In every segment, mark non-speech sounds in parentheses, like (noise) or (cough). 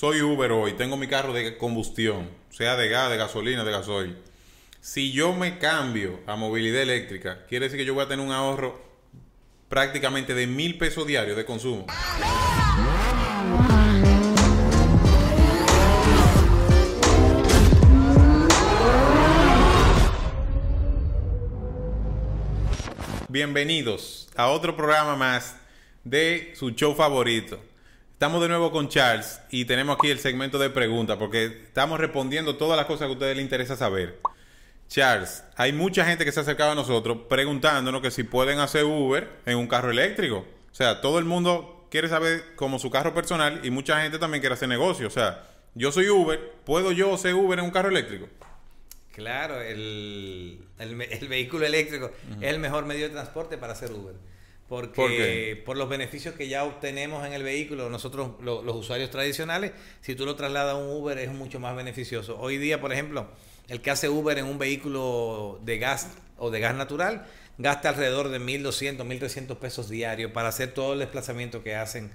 soy Uber hoy, tengo mi carro de combustión, sea de gas, de gasolina, de gasoil. Si yo me cambio a movilidad eléctrica, quiere decir que yo voy a tener un ahorro prácticamente de mil pesos diarios de consumo. Bienvenidos a otro programa más de su show favorito. Estamos de nuevo con Charles y tenemos aquí el segmento de preguntas porque estamos respondiendo todas las cosas que a ustedes les interesa saber. Charles, hay mucha gente que se ha acercado a nosotros preguntándonos que si pueden hacer Uber en un carro eléctrico. O sea, todo el mundo quiere saber como su carro personal y mucha gente también quiere hacer negocio. O sea, yo soy Uber, ¿puedo yo hacer Uber en un carro eléctrico? Claro, el, vehículo eléctrico es el mejor medio de transporte para hacer Uber. Porque ¿Por, los beneficios que ya obtenemos en el vehículo, nosotros los usuarios tradicionales, si tú lo trasladas a un Uber es mucho más beneficioso. Hoy día, por ejemplo, el que hace Uber en un vehículo de gas o de gas natural gasta alrededor de 1.200, 1.300 pesos diarios para hacer todo el desplazamiento que hacen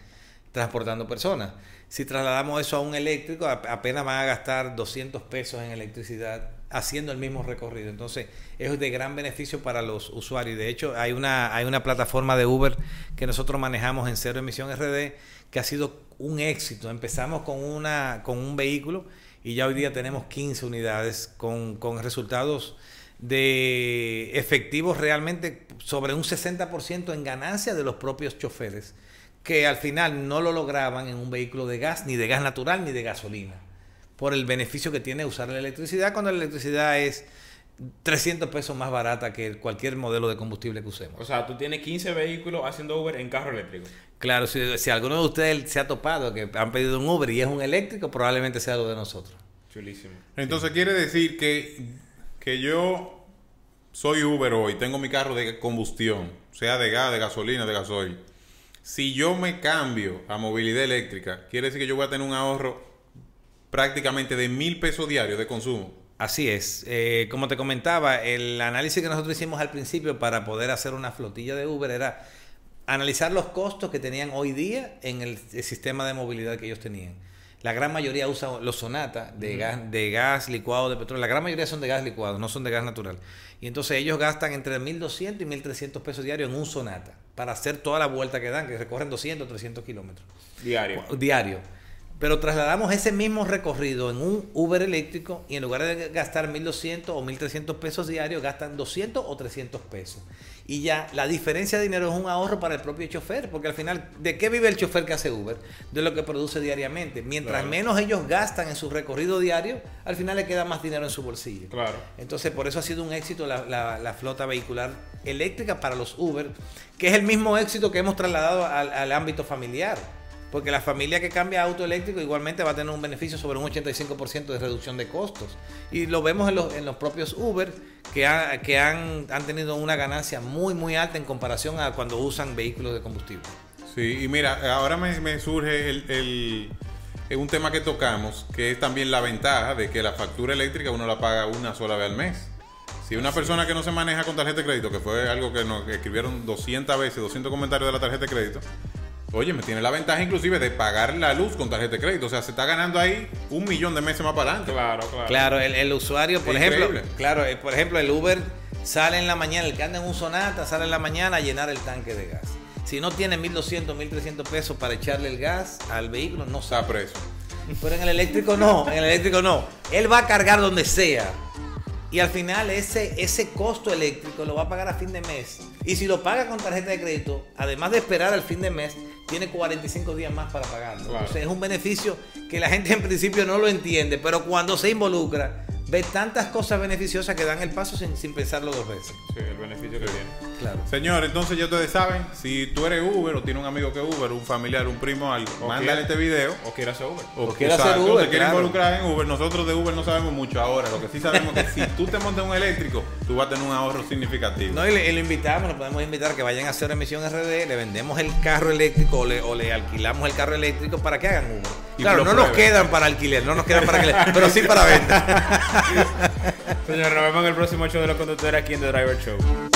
transportando personas. Si trasladamos eso a un eléctrico, apenas van a gastar 200 pesos en electricidad haciendo el mismo recorrido. Entonces, es de gran beneficio para los usuarios. De hecho, hay una, hay una plataforma de Uber que nosotros manejamos en Cero Emisión RD que ha sido un éxito. Empezamos con, una, con un vehículo y ya hoy día tenemos 15 unidades con, con resultados de efectivos realmente sobre un 60% en ganancia de los propios choferes, que al final no lo lograban en un vehículo de gas, ni de gas natural, ni de gasolina por el beneficio que tiene usar la electricidad cuando la electricidad es 300 pesos más barata que cualquier modelo de combustible que usemos. O sea, tú tienes 15 vehículos haciendo Uber en carro eléctrico. Claro, si, alguno de ustedes se ha topado que han pedido un Uber y es un eléctrico, probablemente sea lo de nosotros. Chulísimo. Entonces quiere decir que, que yo soy Uber hoy, tengo mi carro de combustión, sea de gas, de gasolina, de gasoil. Si yo me cambio a movilidad eléctrica, quiere decir que yo voy a tener un ahorro prácticamente de mil pesos diarios de consumo. Así es. Eh, como te comentaba, el análisis que nosotros hicimos al principio para poder hacer una flotilla de Uber era analizar los costos que tenían hoy día en el, sistema de movilidad que ellos tenían. La gran mayoría usa los Sonata de, gas, de gas licuado de petróleo. La gran mayoría son de gas licuado, no son de gas natural. Y entonces ellos gastan entre 1.200 y 1.300 pesos diarios en un Sonata para hacer toda la vuelta que dan, que recorren 200, 300 kilómetros. Diario. Diario. Pero trasladamos ese mismo recorrido en un Uber eléctrico y en lugar de gastar 1.200 o 1.300 pesos diarios, gastan 200 o 300 pesos. Y ya la diferencia de dinero es un ahorro para el propio chofer, porque al final, ¿de qué vive el chofer que hace Uber? De lo que produce diariamente. Mientras menos ellos gastan en su recorrido diario, al final le queda más dinero en su bolsillo. Claro. Entonces, por eso ha sido un éxito la, flota vehicular eléctrica para los Uber, que es el mismo éxito que hemos trasladado al ámbito familiar porque la familia que cambia a auto eléctrico igualmente va a tener un beneficio sobre un 85% de reducción de costos. Y lo vemos en los, en los propios Uber, que, que han, han, tenido una ganancia muy, muy alta en comparación a cuando usan vehículos de combustible. Sí, y mira, ahora me, surge el, un tema que tocamos, que es también la ventaja de que la factura eléctrica uno la paga una sola vez al mes. Si una persona que no se maneja con tarjeta de crédito, que fue algo que nos escribieron 200 veces, 200 comentarios de la tarjeta de crédito, Oye, me tiene la ventaja inclusive de pagar la luz con tarjeta de crédito. O sea, se está ganando ahí un millón de meses más para adelante. Claro, claro. Claro, el, usuario, por ejemplo, claro, eh, por ejemplo, el Uber sale en la mañana, el que anda en un Sonata sale en la mañana a llenar el tanque de gas. Si no tiene 1.200, 1.300 pesos para echarle el gas al vehículo, no Está preso. Pero en el eléctrico no, en el eléctrico no. Él va a cargar donde sea. Y al final ese, ese costo eléctrico lo va a pagar a fin de mes. Y si lo paga con tarjeta de crédito, además de esperar al fin de mes, tiene 45 días más para pagarlo. Entonces es un beneficio que la gente en principio no lo entiende, pero cuando se involucra, ve tantas cosas beneficiosas que dan el paso sin, sin pensarlo dos veces. Sí, el beneficio que tiene. Claro. Señor, entonces ya ustedes saben, si tú eres Uber o tienes un amigo que es Uber, un familiar, un primo, algo, mándale este video. O quieras hacer Uber. O, quieras hacer Uber. quiere involucrar en Uber. Nosotros de Uber no sabemos mucho ahora. Lo que sí sabemos es que si tú te montas un eléctrico, tú vas a tener un ahorro significativo. No, y le, lo invitamos, lo podemos invitar a que vayan a hacer emisión RD, le vendemos el carro eléctrico o le, o le alquilamos el carro eléctrico para que hagan Uber. claro, no nos quedan para alquiler, no nos quedan para alquiler, (laughs) pero sí para venta. Señor, nos vemos en el próximo show de los conductores aquí en The Driver Show.